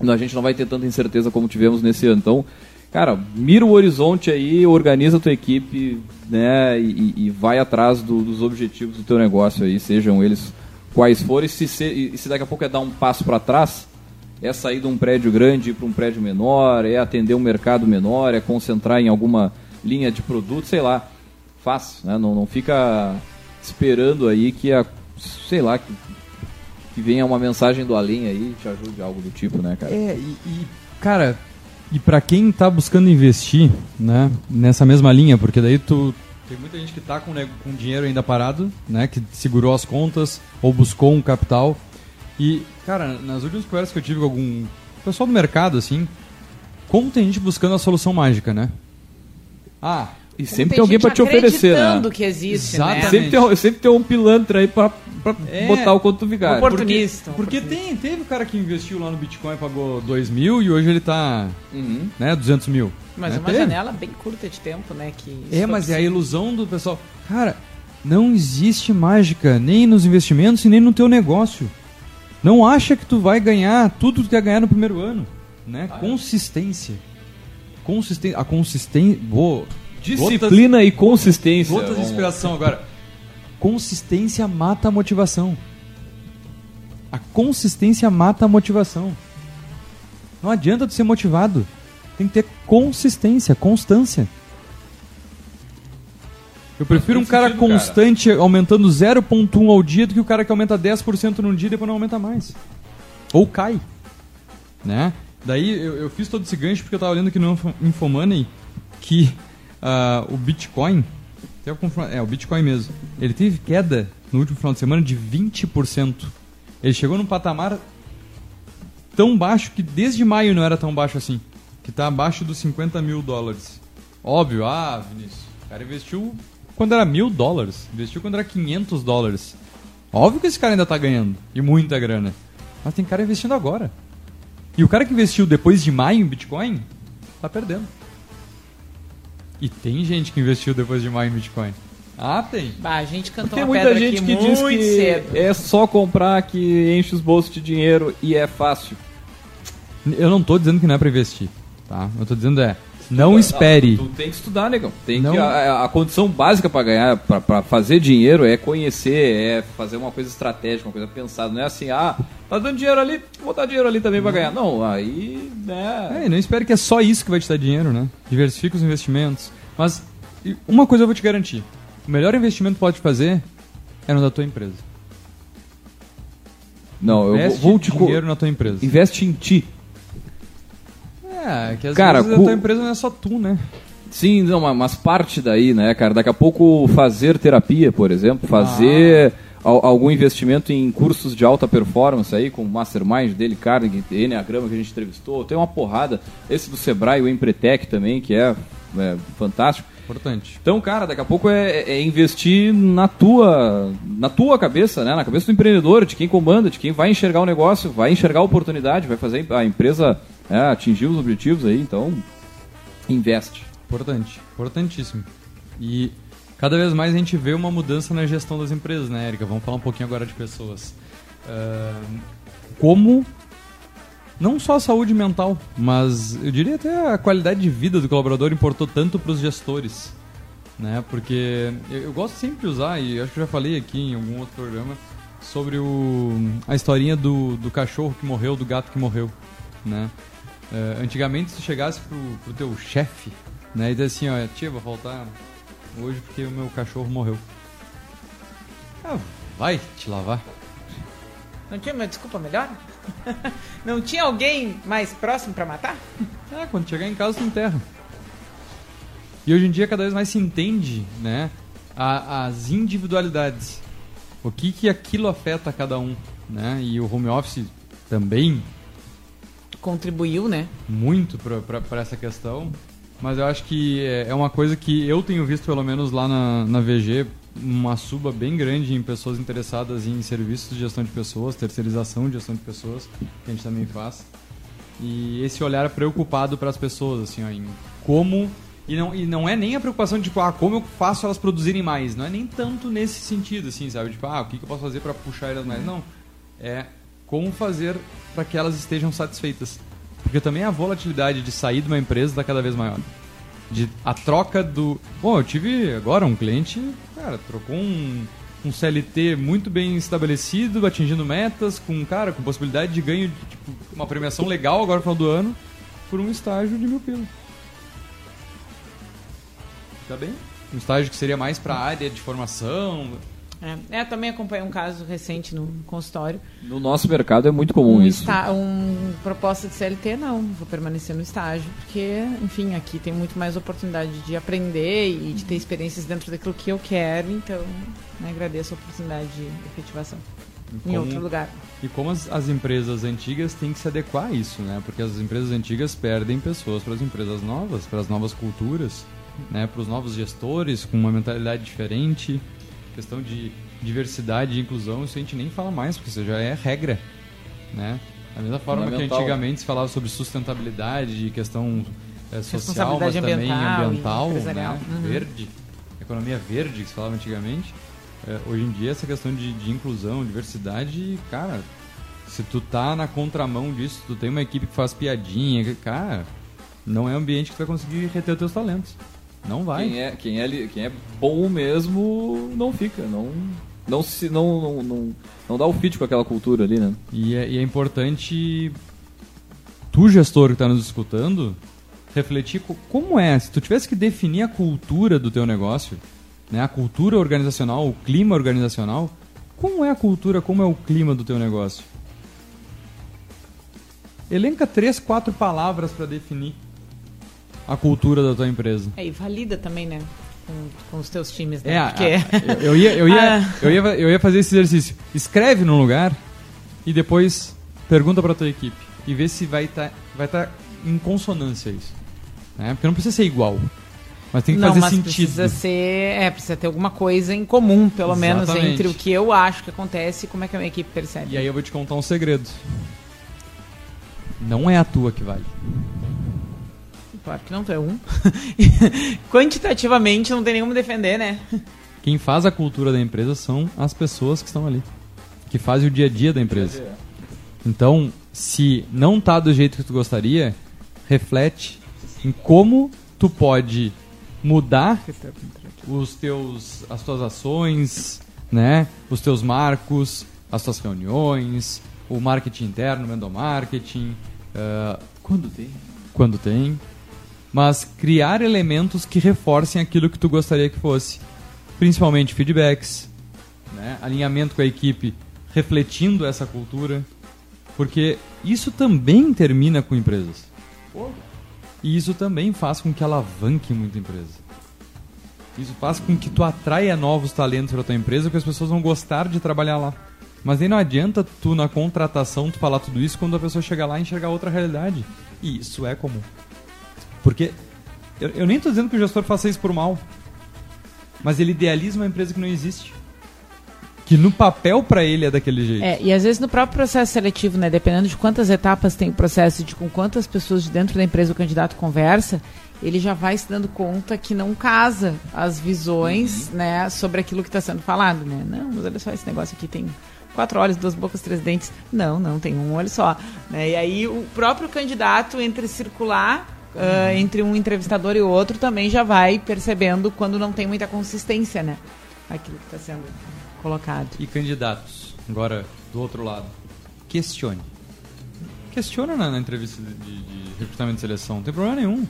a gente não vai ter tanta incerteza como tivemos nesse ano. Então, cara, mira o horizonte aí, organiza a tua equipe, né, e, e vai atrás do, dos objetivos do teu negócio aí, sejam eles quais forem. Se, se, e se daqui a pouco é dar um passo para trás, é sair de um prédio grande para um prédio menor, é atender um mercado menor, é concentrar em alguma linha de produto, sei lá. Faz, né? Não, não fica esperando aí que a. sei lá, que, que venha uma mensagem do além aí te ajude algo do tipo, né, cara? É, e, e cara, e para quem tá buscando investir, né, nessa mesma linha, porque daí tu tem muita gente que tá com, né, com dinheiro ainda parado, né, que segurou as contas ou buscou um capital. E, cara, nas últimas conversas que eu tive com algum pessoal do mercado assim, como tem gente buscando a solução mágica, né? Ah, e sempre tem, tem alguém para te oferecer, né? que existe, né? Exatamente. né? Sempre tem, sempre tem um pilantra aí para é, botar o quanto vigário. Oportunista. Porque, porque tem, teve o cara que investiu lá no Bitcoin, pagou 2 mil e hoje ele tá uhum. né, 200 mil. Mas né? uma teve. janela bem curta de tempo, né? Que é, mas é a ilusão do pessoal. Cara, não existe mágica nem nos investimentos e nem no teu negócio. Não acha que tu vai ganhar tudo que tu quer ganhar no primeiro ano. Né? Ah, consistência. Consistência. A consistência. Vou Disciplina gotas, e consistência. Gotas de inspiração agora. Consistência mata a motivação. A consistência mata a motivação. Não adianta tu ser motivado. Tem que ter consistência, constância. Eu prefiro um cara sentido, constante cara. aumentando 0.1 ao dia do que o cara que aumenta 10% num dia e depois não aumenta mais. Ou cai. Né? Daí eu, eu fiz todo esse gancho porque eu tava lendo aqui no Infomoney que uh, o Bitcoin, é o Bitcoin mesmo, ele teve queda no último final de semana de 20%. Ele chegou num patamar tão baixo que desde maio não era tão baixo assim. Que está abaixo dos 50 mil dólares. Óbvio, ah, Vinícius, o cara investiu quando era mil dólares, investiu quando era 500 dólares. Óbvio que esse cara ainda está ganhando, e muita grana. Mas tem cara investindo agora. E o cara que investiu depois de maio em Bitcoin, está perdendo. E tem gente que investiu depois de maio em Bitcoin. Ah, tem. Bah, a gente cantou tem uma muita gente que diz que cedo. é só comprar que enche os bolsos de dinheiro e é fácil. Eu não tô dizendo que não é para investir, tá? Eu tô dizendo é, não espere. tu, tu, tem que estudar, negão. Tem não... que, a, a, condição básica para ganhar, para fazer dinheiro é conhecer, é fazer uma coisa estratégica, uma coisa pensada. Não é assim, ah, tá dando dinheiro ali, vou botar dinheiro ali também para ganhar. Não, aí, né... É, não espere que é só isso que vai te dar dinheiro, né? Diversifica os investimentos. Mas uma coisa eu vou te garantir. O melhor investimento que pode fazer é no da tua empresa. Não, Investe eu vou te dinheiro na tua empresa. Investe em ti. É, que às cara, vezes a tua empresa não é só tu, né? Sim, não, mas parte daí, né, cara? Daqui a pouco fazer terapia, por exemplo, fazer ah. algum investimento em cursos de alta performance aí, com o Mastermind dele, Carnegie, Enneagrama que a gente entrevistou, tem uma porrada. Esse do Sebrae, o Empretec também, que é, é fantástico. Importante. Então, cara, daqui a pouco é, é, investir na tua, na tua cabeça, né? Na cabeça do empreendedor, de quem comanda, de quem vai enxergar o negócio, vai enxergar a oportunidade, vai fazer a empresa é, atingir os objetivos aí, então investe. Importante, importantíssimo. E cada vez mais a gente vê uma mudança na gestão das empresas, né, Erika? Vamos falar um pouquinho agora de pessoas. Uh, como não só a saúde mental, mas eu diria até a qualidade de vida do colaborador importou tanto para os gestores. Né? Porque eu, eu, gosto sempre de usar, e acho que já falei aqui em algum outro programa, sobre o, a historinha do, do cachorro que morreu, do gato que morreu. Né? Uh, antigamente, se chegasse pro, pro teu chefe né, e disse assim: ó, tia, vou faltar hoje porque o meu cachorro morreu. Ah, vai te lavar. Não tinha uma desculpa melhor? Não tinha alguém mais próximo para matar? É, quando chegar em casa, tu enterra. E hoje em dia cada vez mais se entende, né, a, as individualidades. O que que aquilo afeta cada um, né? E o home office também contribuiu, né? Muito para essa questão. Mas eu acho que é, é uma coisa que eu tenho visto, pelo menos lá na, na VG, uma suba bem grande em pessoas interessadas em serviços de gestão de pessoas, terceirização de gestão de pessoas, que a gente também faz. E esse olhar preocupado para as pessoas, assim, ó, em como e não, e não é nem a preocupação de, tipo, ah, como eu faço elas produzirem mais. Não é nem tanto nesse sentido, assim, sabe? Tipo, ah, o que, eu posso fazer para puxar elas mais? Não. É como fazer para que elas estejam satisfeitas. Porque também a volatilidade de sair de uma empresa está cada vez maior de a troca do. Bom, eu tive agora um cliente, cara, trocou um, um CLT muito bem estabelecido, atingindo metas, com cara, com possibilidade de ganho, tipo, uma premiação legal agora no final do ano, por um estágio de mil pila. Tá bem? Um estágio que seria mais para a área de formação, é, é, também acompanhei um caso recente no consultório. No nosso mercado é muito comum um isso. Está, um proposta de CLT, não, vou permanecer no estágio, porque, enfim, aqui tem muito mais oportunidade de aprender e de ter experiências dentro daquilo que eu quero, então né, agradeço a oportunidade de efetivação como, em outro lugar. E como as, as, empresas antigas têm que se adequar a isso, né? Porque as empresas antigas perdem pessoas para as empresas novas, para as novas culturas, né? para os novos gestores com uma mentalidade diferente questão de diversidade e inclusão, isso a gente nem fala mais, porque isso já é regra, né? Da mesma forma que antigamente se falava sobre sustentabilidade e questão é, social, mas também ambiental, né? Uhum. verde, economia verde que se falava antigamente. É, hoje em dia essa questão de, de inclusão, diversidade, cara, se tu tá na contramão disso, tu tem uma equipe que faz piadinha, cara, não é um ambiente que tu vai conseguir reter os teus talentos. Não vai. Quem é, quem é, quem é bom mesmo não fica, não não se não, não, não, não dá o fit com aquela cultura ali, né? E é, e é importante tu gestor que está nos escutando refletir como é, se tu tivesse que definir a cultura do teu negócio, né, a cultura organizacional, o clima organizacional, como é a cultura, como é o clima do teu negócio? Elenca três, quatro palavras para definir a cultura da tua empresa. É, e valida também, né? Com, com os teus times, né? É, Porque... a, eu, ia, eu, ia, ah. eu, ia, eu ia fazer esse exercício. Escreve num lugar e depois pergunta pra tua equipe. E vê se vai estar tá, vai tá em consonância isso. Né? Porque não precisa ser igual. Mas tem que não, fazer mas sentido. Precisa ser. É, precisa ter alguma coisa em comum, pelo Exatamente. menos, entre o que eu acho que acontece e como é que a minha equipe percebe. E aí eu vou te contar um segredo. Não é a tua que vale. Claro que não, tu é um. Quantitativamente não tem nenhum defender, né? Quem faz a cultura da empresa são as pessoas que estão ali. Que fazem o dia a dia da empresa. Então, se não tá do jeito que tu gostaria, reflete em como tu pode mudar os teus, as tuas ações, né? Os teus marcos, as tuas reuniões, o marketing interno, o endomarketing. Uh, quando tem. Quando tem mas criar elementos que reforcem aquilo que tu gostaria que fosse. Principalmente feedbacks, né? alinhamento com a equipe, refletindo essa cultura, porque isso também termina com empresas. E isso também faz com que alavanque muita empresa. Isso faz com que tu atraia novos talentos para tua empresa, porque as pessoas vão gostar de trabalhar lá. Mas nem não adianta tu na contratação tu falar tudo isso quando a pessoa chegar lá e enxergar outra realidade. E isso é comum. Porque eu, eu nem estou dizendo que o gestor faça isso por mal, mas ele idealiza uma empresa que não existe. Que no papel para ele é daquele jeito. É, e às vezes no próprio processo seletivo, né, dependendo de quantas etapas tem o processo, de com quantas pessoas de dentro da empresa o candidato conversa, ele já vai se dando conta que não casa as visões, uhum. né, sobre aquilo que está sendo falado, né? Não, mas olha só, esse negócio aqui tem quatro olhos, duas bocas, três dentes. Não, não, tem um olho só. Né? E aí o próprio candidato, entre circular uh, entre um entrevistador e o outro, também já vai percebendo quando não tem muita consistência, né? Aquilo que está sendo colocado. E candidatos, agora do outro lado, questione. Questiona na, na entrevista de, de, recrutamento de seleção, não tem problema nenhum.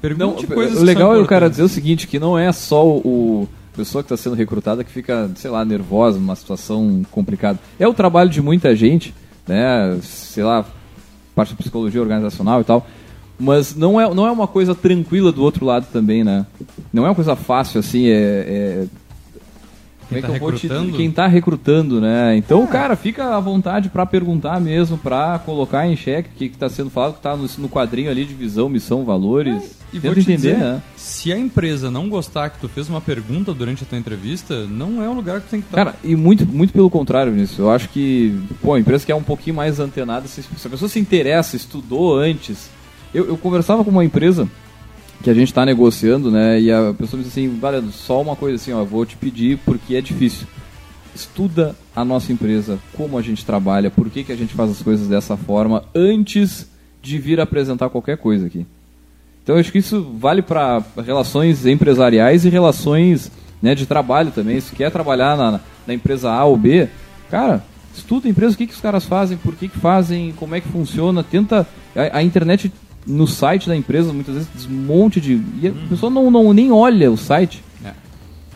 Pergunte não, coisas O legal é o cara dizer o seguinte, que não é só o pessoa que está sendo recrutada que fica, sei lá, nervosa, numa situação complicada. É o trabalho de muita gente, né? Sei lá, parte de psicologia organizacional e tal. Mas não é, não é uma coisa tranquila do outro lado também, né? Não é uma coisa fácil assim, é, é quem está é recrutando? Te... Quem tá recrutando, né? Então, é. cara, fica à vontade para perguntar mesmo, para colocar em xeque o que está sendo falado, que está no, no, quadrinho ali de visão, missão, valores. É. E vou te entender, dizer, né? se a empresa não gostar que tu fez uma pergunta durante a tua entrevista, não é o lugar que tu tem que estar. Cara, e muito, muito pelo contrário nisso. Eu acho que, pô, a empresa que é um pouquinho mais antenada, se, se a pessoa se interessa, estudou antes. Eu, eu conversava com uma empresa que a gente está negociando, né? E a pessoa me disse assim, vale, só uma coisa assim, ó, vou te pedir porque é difícil. Estuda a nossa empresa, como a gente trabalha, por que, que a gente faz as coisas dessa forma antes de vir apresentar qualquer coisa aqui. Então eu acho que isso vale para relações empresariais e relações né, de trabalho também. Se quer trabalhar na, na empresa A ou B, cara, estuda a empresa, o que, que os caras fazem, por que, que fazem, como é que funciona, tenta. A, a internet no site da empresa, muitas vezes, um monte de. E a uhum. pessoa não, não nem olha o site. É.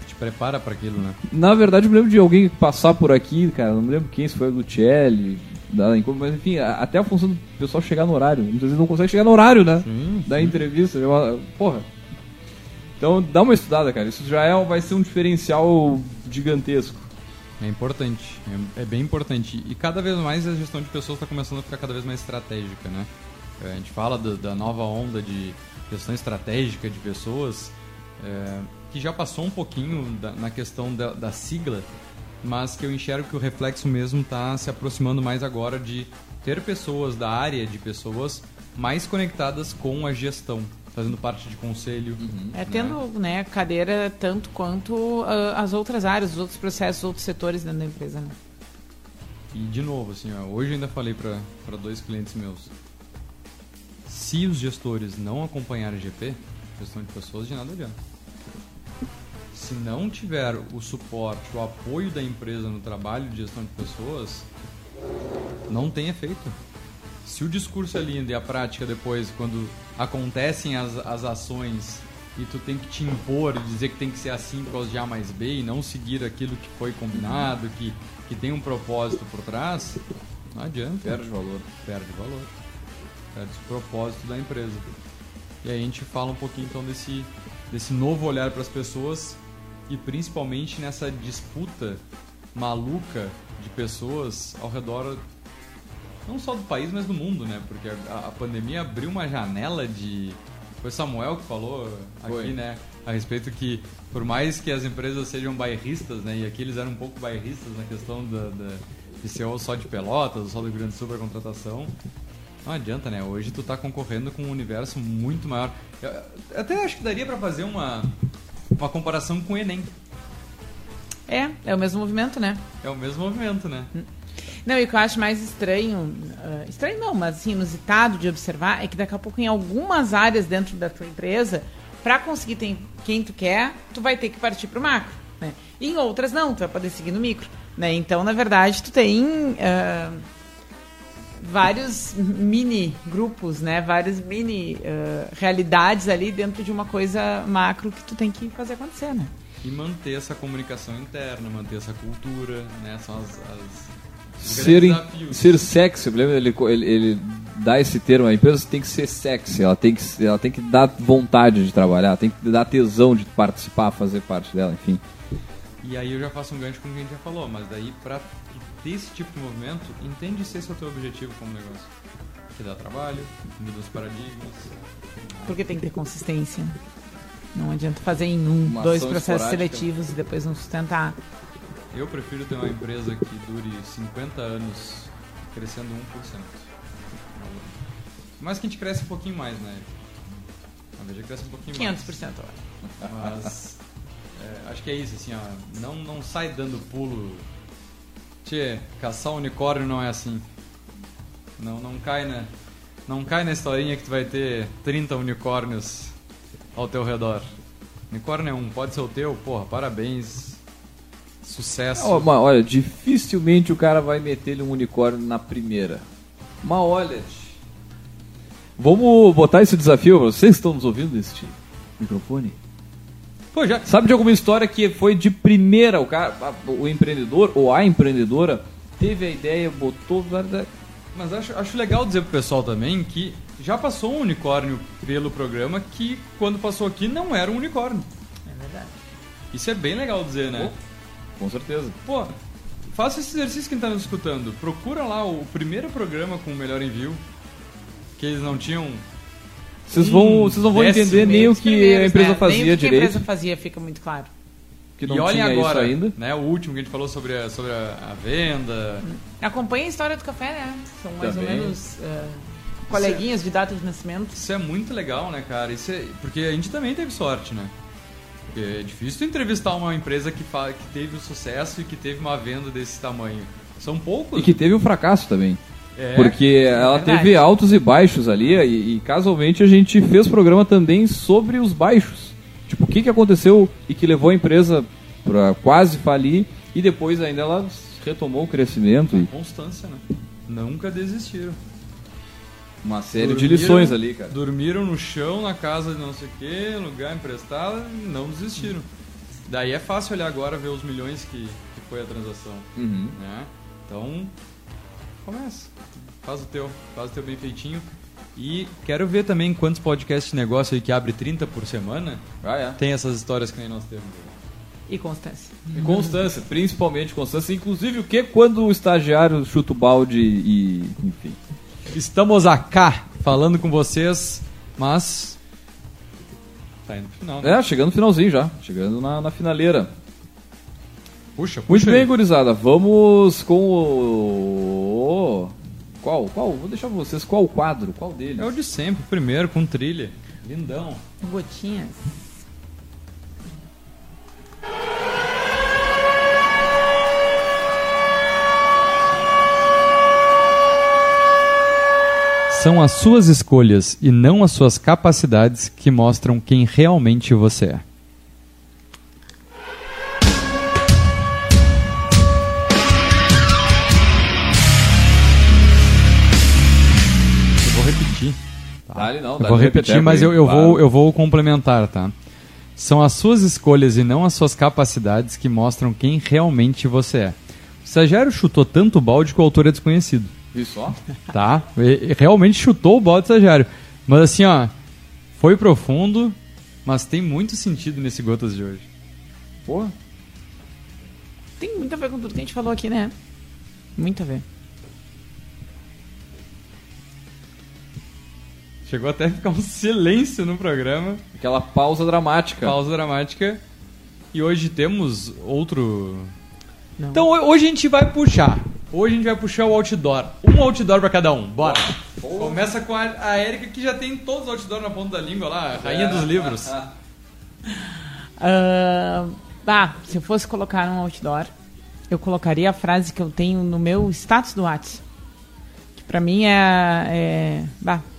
Te prepara para aquilo, né? Na verdade, eu me lembro de alguém passar por aqui, cara, não me lembro quem, se foi o Lucelli, da mas enfim, até a função do pessoal chegar no horário. Muitas vezes não consegue chegar no horário, né? Sim, da entrevista. Porra. Então dá uma estudada, cara. Isso já é, vai ser um diferencial gigantesco. É importante, é, é bem importante. E cada vez mais a gestão de pessoas está começando a ficar cada vez mais estratégica, né? A gente fala do, da nova onda de gestão estratégica de pessoas, é, que já passou um pouquinho da, na questão da, da, sigla, mas que eu enxergo que o reflexo mesmo está se aproximando mais agora de ter pessoas da área de pessoas mais conectadas com a gestão, fazendo parte de conselho. Uhum, é tendo né? né, cadeira tanto quanto uh, as outras áreas, os outros processos, os outros setores dentro da empresa. Né? E de novo, assim, ó, hoje eu ainda falei para dois clientes meus se os gestores não acompanharem GP, gestão de pessoas, de nada adianta. Se não tiver o suporte, o apoio da empresa no trabalho de gestão de pessoas, não tem efeito. Se o discurso é lindo e a prática depois, quando acontecem as, as ações e tu tem que te impor e dizer que tem que ser assim por causa de A mais B e não seguir aquilo que foi combinado, que, que tem um propósito por trás, não adianta. Perde valor. Perde valor é, desse propósito da empresa. E aí a gente fala um pouquinho então desse, desse novo olhar para as pessoas e principalmente nessa disputa maluca de pessoas ao redor não só do país, mas do mundo, né? Porque a, a pandemia abriu uma janela de foi Samuel que falou aqui, foi. né? A respeito que, por mais que as empresas sejam bairristas, né? E aqui eles eram um pouco bairristas na questão da, da de ser só de Pelotas, só do Grande Sul para contratação. Não adianta, né? Hoje tu tá concorrendo com um universo muito maior. Eu até acho que daria para fazer uma, uma comparação com o Enem. É, é o mesmo movimento, né? É o mesmo movimento, né? Hum. Não, e o que eu acho mais estranho, uh, estranho não, mas assim, inusitado de observar, é que daqui a pouco em algumas áreas dentro da tua empresa, para conseguir ter quem tu quer, tu vai ter que partir pro macro. Né? E em outras não, tu vai poder seguir no micro. Né? Então, na verdade, tu tem... Uh, vários mini grupos, né? Várias mini uh, realidades ali dentro de uma coisa macro que tu tem que fazer acontecer, né? E manter essa comunicação interna, manter essa cultura, né? São as, as ser, in, ser sexy, lembra? Ele, ele, ele dá esse termo, a empresa tem que ser sexy, ela tem que, ela tem que dar vontade de trabalhar, tem que dar tesão de participar, fazer parte dela, enfim. E aí eu já faço um gancho com o que a gente já falou, mas daí para ter esse tipo de movimento, entende se esse é o teu objetivo como negócio. Que dá trabalho, muda os paradigmas. Porque tem que ter consistência. Não adianta fazer em um, uma dois processos seletivos e depois não sustentar. Eu prefiro ter uma empresa que dure 50 anos crescendo 1%. Mas que a gente cresce um pouquinho mais, né? A Veja cresce um pouquinho 500% mais. 500%. Mas é, acho que é isso, assim, ó. Não, não sai dando pulo Tchê, caçar um unicórnio não é assim. Não, não cai na, não cai na historinha que tu vai ter 30 unicórnios ao teu redor. Unicórnio é um, pode ser o teu, porra, parabéns. Sucesso. Mas olha, dificilmente o cara vai meter um unicórnio na primeira. Mas olha, vamos botar esse desafio. Vocês que estão nos ouvindo desse microfone? Pô, já, Sabe de alguma história que foi de primeira, o cara, o empreendedor ou a empreendedora teve a ideia, botou. Mas acho, acho legal dizer pro pessoal também que já passou um unicórnio pelo programa que quando passou aqui não era um unicórnio. É verdade. Isso é bem legal dizer, né? Com certeza. Pô, faça esse exercício quem tá nos escutando. Procura lá o primeiro programa com o melhor envio. Que eles não tinham. Vocês Um vão, vocês não vão décimo, entender nem o que a empresa né? fazia Nem o que direito, a empresa fazia fica muito claro. que não e olhem tinha agora, isso ainda. né? O último que a gente falou sobre a, sobre a, a venda. Acompanha a história do café, né? São mais Também. ou menos eh, coleguinhas de data de nascimento. Isso é muito legal, né, cara? Isso é, porque a gente também teve sorte, né? Porque é difícil entrevistar uma empresa que, fa, que teve o sucesso e que teve uma venda desse tamanho. São poucos. E que teve um fracasso também. É, Porque ela verdade. teve altos e baixos ali, e, e casualmente a gente fez programa também sobre os baixos. Tipo, o que, que aconteceu e que levou a empresa pra quase falir, e depois ainda ela retomou o crescimento. E Constância, né? Nunca desistiram. uma série de Dormiram- lições ali, cara. Dormiram no chão, na casa de não sei o que, lugar emprestado, e não desistiram. Daí é fácil olhar agora, ver os milhões que, que foi a transação. Uhum. Né? Então, começa. Faz o teu, faz o teu bem feitinho. E quero ver também quantos podcasts de negócio aí que abre 30 por semana Ah, é. tem essas histórias que nem nós temos. E constância. E constância, principalmente constância. Inclusive, o que quando o estagiário chuta o balde e. Enfim. Estamos acá falando com vocês, mas. Tá indo pro final, né? É, chegando no finalzinho já. Chegando na, na finaleira. Puxa, puxa. Muito bem, aí. gurizada. Vamos com o. Qual? Qual? Vou deixar pra vocês. Qual o quadro? Qual deles? É o de sempre, primeiro, com trilha. Lindão. Gotinhas. São as suas escolhas e não as suas capacidades que mostram quem realmente você é. Vou repetir, mas eu, eu vou, eu vou complementar, tá? São as suas escolhas e não as suas capacidades que mostram quem realmente você é. O estagiário chutou tanto o balde que o autor é desconhecido Isso, ó. tá? E- e realmente chutou o balde estagiário. Mas assim, ó, foi profundo, mas tem muito sentido nesse Gotas de hoje. Porra. Tem muito a ver com tudo que a gente falou aqui, né? Muito a ver. Chegou até a ficar um silêncio no programa, Aquela pausa dramática. pausa dramática. E hoje temos outro. Não. Então ho- hoje a gente vai puxar. Hoje a gente vai puxar o outdoor. Um outdoor pra cada um. Bora. Começa com a, a Erika que já tem todos os outdoors na ponta da língua lá, a rainha dos livros. Ah, ah, se eu fosse colocar um outdoor, eu colocaria a frase que eu tenho no meu status do WhatsApp. Que pra mim é. é bah, é,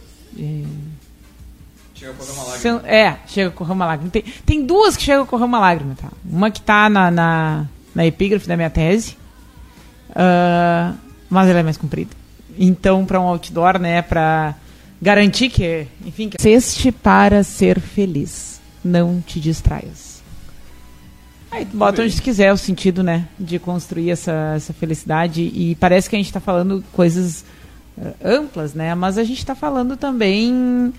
Chega a correr uma lágrima. é, chega a correr uma lágrima. Tem, tem duas que chegam a correr uma lágrima, tá? Uma que tá na, na, na epígrafe da minha tese, ah, mas ela é mais comprida. Então, para um outdoor, né, para garantir que, enfim, que Seste para ser feliz, não te distraias. Aí tu bota onde tu quiser o sentido, né, de construir essa, essa felicidade e parece que a gente está falando coisas amplas, né, mas a gente está falando também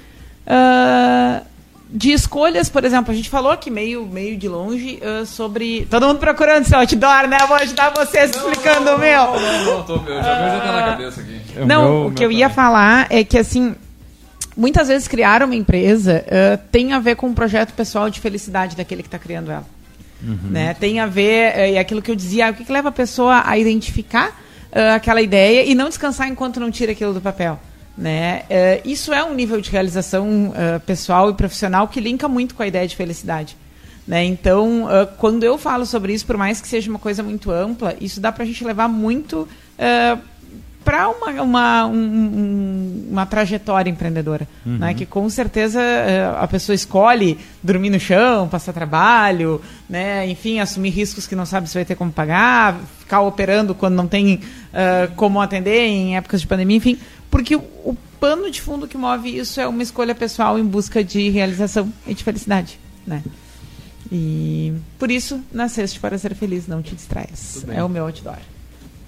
ah, de escolhas, por exemplo, a gente falou aqui meio, meio de longe ah, sobre. Todo mundo procurando seu outdoor, né? Vou ajudar vocês explicando o meu. Não, não, não, tô, meu, já, meu já tá na cabeça aqui. É Não, meu- o que eu ia também. falar é que, assim, muitas vezes criar uma empresa ah, tem a ver com um projeto pessoal de felicidade daquele que está criando ela. Né? Tem a ver, eh, é aquilo que eu dizia, o que, que leva a pessoa a identificar ah, aquela ideia e não descansar enquanto não tira aquilo do papel. Né? Eh, isso é um nível de realização ah, pessoal e profissional que linka muito com a ideia de felicidade. Né? Então, uh, quando eu falo sobre isso, por mais que seja uma coisa muito ampla, isso dá para a gente levar muito uh, para uma, uma, um, uma trajetória empreendedora. Uhum. Né? Que com certeza uh, a pessoa escolhe dormir no chão, passar trabalho, né? enfim, assumir riscos que não sabe se vai ter como pagar, ficar operando quando não tem como atender em épocas de pandemia, enfim. Porque o, o pano de fundo que move isso é uma escolha pessoal em busca de realização e de felicidade. Né? E por isso, nasceste para ser feliz, não te distraias. É o meu outdoor.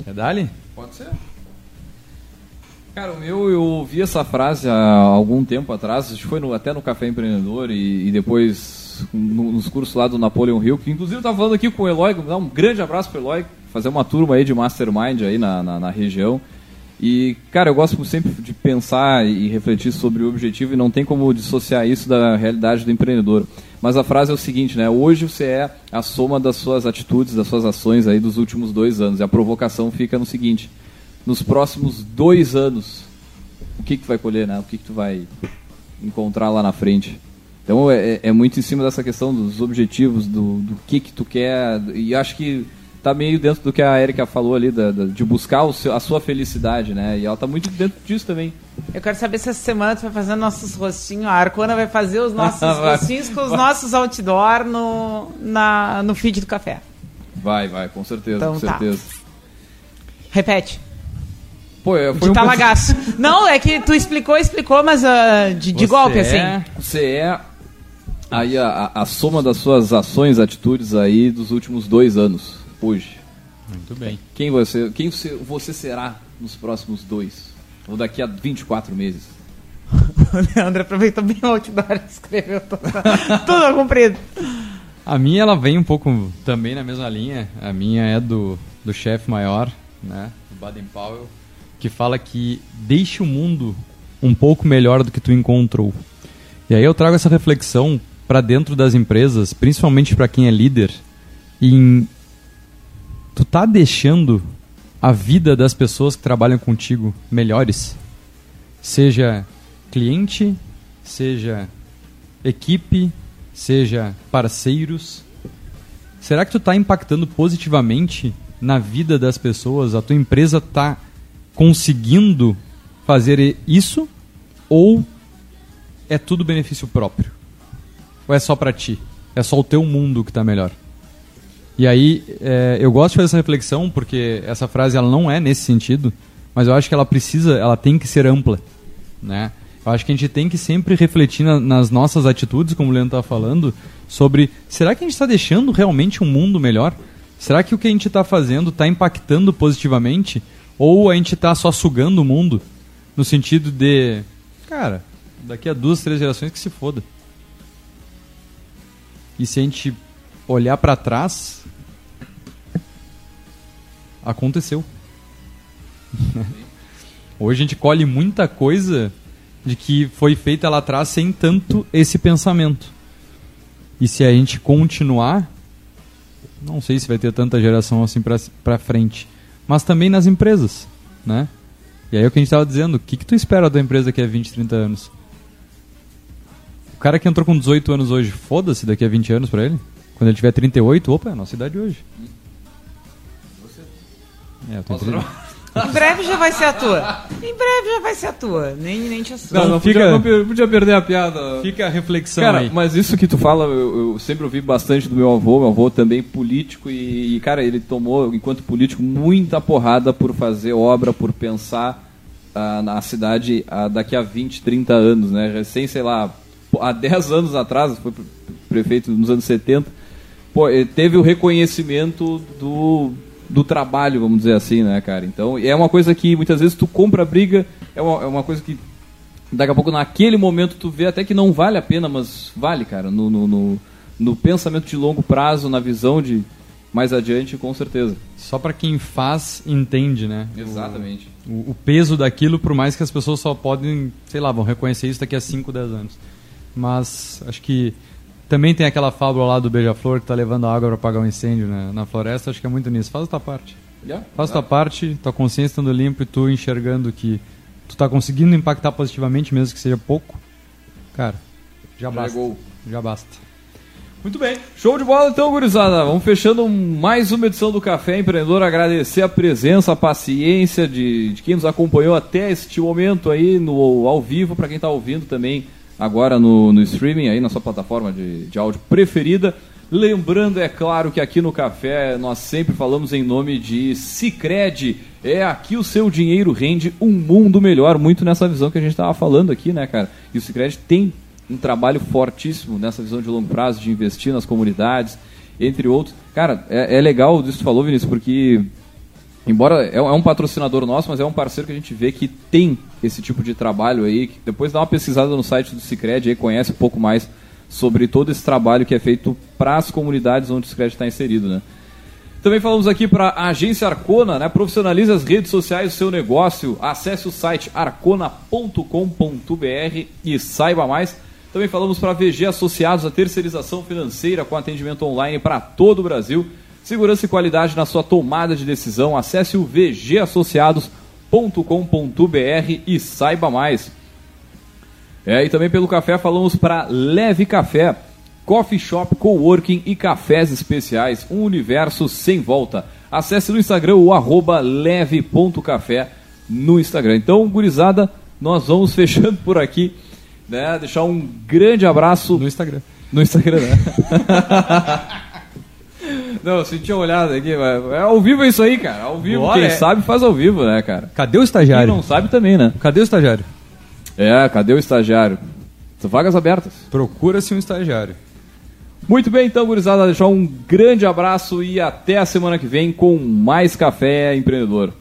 É Dali? Pode ser. Cara, o meu, eu ouvi essa frase há algum tempo atrás, acho que foi no, até no Café Empreendedor e, e depois no, nos cursos lá do Napoleon Hill, que inclusive eu estava falando aqui com o Eloy, dar um grande abraço para o Eloy, fazer uma turma aí de Mastermind aí na, na, na região. E, cara, eu gosto sempre de pensar e refletir sobre o objetivo e não tem como dissociar isso da realidade do empreendedor. Mas a frase é o seguinte, né? Hoje você é a soma das suas atitudes, das suas ações aí dos últimos dois anos. E a provocação fica no seguinte: nos próximos dois anos, o que que tu vai colher, né? O que que tu vai encontrar lá na frente? Então é, é, é muito em cima dessa questão dos objetivos, do, do que que tu quer. E acho que tá meio dentro do que a Erika falou ali, da, da, de buscar seu, a sua felicidade, né? E ela tá muito dentro disso também. Eu quero saber se essa semana tu vai fazer nossos rostinhos. A Arcona vai fazer os nossos rostinhos com os nossos outdoor no, na, no feed do café. Vai, vai, com certeza, então, com tá. certeza. Repete. Pô, foi de um talagaço. Não, é que tu explicou, explicou, mas uh, de, de golpe, é, assim. Você é aí a, a, soma das suas ações, atitudes aí dos últimos dois anos hoje. Muito bem. Quem você, quem você, você será nos próximos dois? Ou daqui a 24 meses? o Leandro aproveitou bem o outdoor e escreveu tudo, tudo comprido. A minha ela vem um pouco também na mesma linha. A minha é do, do chefe maior, né, Baden Powell, que fala que deixe o mundo um pouco melhor do que tu encontrou. E aí eu trago essa reflexão para dentro das empresas, principalmente para quem é líder, em tu tá deixando a vida das pessoas que trabalham contigo melhores? Seja cliente, seja equipe, seja parceiros. Será que tu está impactando positivamente na vida das pessoas? A tua empresa está conseguindo fazer isso? Ou é tudo benefício próprio? Ou é só para ti? É só o teu mundo que está melhor? E aí, é, eu gosto de fazer essa reflexão porque essa frase ela não é nesse sentido, mas eu acho que ela precisa, ela tem que ser ampla, né? Eu acho que a gente tem que sempre refletir na, nas nossas atitudes, como o Leandro estava falando, sobre será que a gente está deixando realmente um mundo melhor? Será que o que a gente está fazendo está impactando positivamente? Ou a gente está só sugando o mundo? No sentido de, cara, daqui a duas, três gerações que se foda. E se a gente olhar para trás, aconteceu. Hoje a gente colhe muita coisa de que foi feita lá atrás sem tanto esse pensamento. E se a gente continuar, não sei se vai ter tanta geração assim para frente. Mas também nas empresas, né? E aí é o que a gente estava dizendo, o que, que tu espera da empresa que é 20, 30 anos? O cara que entrou com 18 anos hoje, foda-se daqui a 20 anos para ele? Quando ele tiver 38, opa, é a nossa idade hoje. Você? É, eu 30. Em breve já vai ser a tua. Em breve já vai ser a tua. Nem, nem te assusta. Não, não, fica, podia, não podia perder a piada. Fica a reflexão cara, aí. mas isso que tu fala, eu, eu, sempre ouvi bastante do meu avô. Meu avô também político e, e, cara, ele tomou, enquanto político, muita porrada por fazer obra, por pensar ah, na cidade ah, daqui a 20, 30 anos, né? Recém, sei lá, há 10 anos atrás, foi prefeito nos anos 70, pô, teve o reconhecimento do, do trabalho, vamos dizer assim, né, cara? Então, é uma coisa que muitas vezes tu compra a briga, é uma, é uma coisa que daqui a pouco, naquele momento, tu vê até que não vale a pena, mas vale, cara. No, no, no, no pensamento de longo prazo, na visão de mais adiante, com certeza. Só para quem faz, entende, né? Exatamente. O, o, o, peso daquilo, por mais que as pessoas só podem, sei lá, vão reconhecer isso daqui a 5, 10 anos. Mas acho que também tem aquela fábula lá do beija-flor que tá levando água para apagar um incêndio né? na floresta. Acho que é muito nisso. Faz a tua parte. Yeah, Faz a tua parte, tua consciência estando limpa e tu enxergando que tu tá conseguindo impactar positivamente, mesmo que seja pouco. Cara, já, já basta. É já basta. Muito bem. Show de bola então, gurizada. Vamos fechando mais uma edição do Café Empreendedor. Agradecer a presença, a paciência de, de quem nos acompanhou até este momento aí no ao vivo, para quem está ouvindo também agora no, no streaming aí na sua plataforma de, de áudio preferida. Lembrando, é claro, que aqui no Café nós sempre falamos em nome de Cicred. É aqui o seu dinheiro rende um mundo melhor, muito nessa visão que a gente estava falando aqui, né, cara? E o Cicred tem um trabalho fortíssimo nessa visão de longo prazo, de investir nas comunidades, entre outros. Cara, é, é legal isso que tu falou, Vinícius, porque embora é, é um patrocinador nosso, mas é um parceiro que a gente vê que tem esse tipo de trabalho aí, depois dá uma pesquisada no site do Cicred aí conhece um pouco mais sobre todo esse trabalho que é feito para as comunidades onde o Cicred está inserido, né? Também falamos aqui para a agência Arcona, né? Profissionalize as redes sociais do seu negócio. Acesse o site arcona.com.br e saiba mais. Também falamos para VG Associados, a terceirização financeira com atendimento online para todo o Brasil. Segurança e qualidade na sua tomada de decisão. Acesse o vgassociados.com.br e saiba mais. É, e também pelo café falamos para Leve Café, Coffee Shop, Coworking e cafés especiais, um universo sem volta. Acesse no Instagram o arroba leve.café no Instagram. Então, gurizada, nós vamos fechando por aqui né? Deixar um grande abraço. No Instagram. No Instagram, né? Não, eu senti uma olhada aqui, é ao vivo é isso aí, cara. Ao vivo, Bora, quem é... sabe faz ao vivo, né, cara? Cadê o estagiário? Quem não sabe também, né? Cadê o estagiário? É, cadê o estagiário? Vagas abertas. Procura-se um estagiário. Muito bem, então, gurizada, deixar um grande abraço e até a semana que vem com mais Café Empreendedor.